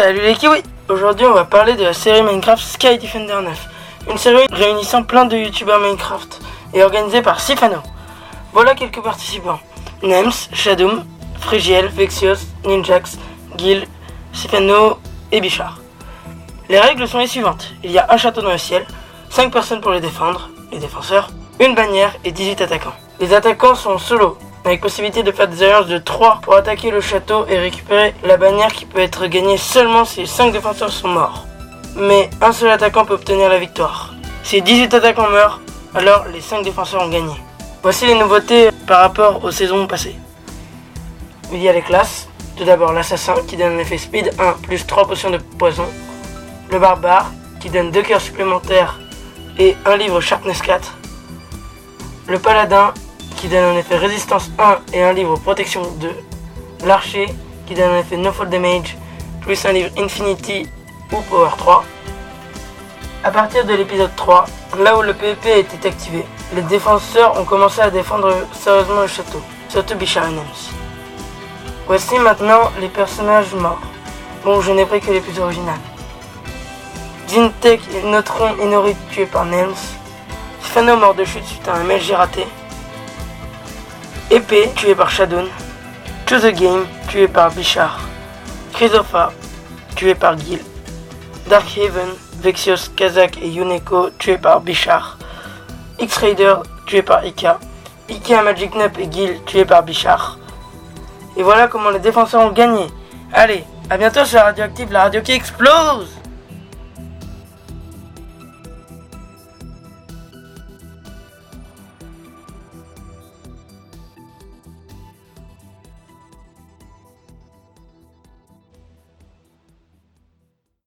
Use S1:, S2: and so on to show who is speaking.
S1: Salut les kiwis Aujourd'hui on va parler de la série Minecraft Sky Defender 9. Une série réunissant plein de youtubeurs Minecraft et organisée par Sifano. Voilà quelques participants. Nems, Shadoom, Frigiel, Vexios, Ninjax, Gil, Sifano et Bichard. Les règles sont les suivantes. Il y a un château dans le ciel, 5 personnes pour les défendre, les défenseurs, une bannière et 18 attaquants. Les attaquants sont solo, avec possibilité de faire des alliances de 3 pour attaquer le château et récupérer la bannière qui peut être gagnée seulement si 5 défenseurs sont morts. Mais un seul attaquant peut obtenir la victoire. Si 18 attaquants meurent, alors les 5 défenseurs ont gagné. Voici les nouveautés par rapport aux saisons passées. Il y a les classes. Tout d'abord l'assassin qui donne un effet speed 1 plus 3 potions de poison. Le barbare qui donne 2 cœurs supplémentaires et un livre Sharpness 4. Le paladin qui donne un effet résistance 1 et un livre protection 2. L'archer qui donne un effet no fall damage plus un livre infinity ou power 3. À partir de l'épisode 3, là où le PvP était activé, les défenseurs ont commencé à défendre sérieusement le château, surtout Bichar et Nems. Voici maintenant les personnages morts. Bon, je n'ai pris que les plus originales. Jintek et Neutron Inori tués par Nems. Fano mort de chute suite à un MLG raté. Épée tué par Shadow. To the Game tué par Bichard. Chrysopha tué par Gil. Darkhaven, Vexios, Kazak et Yuneko tués par Bichard. X-Raider tué par Ika. Ika, Magic Nup et Gil tués par Bichard. Et voilà comment les défenseurs ont gagné. Allez, à bientôt sur Radioactive, la radio qui explose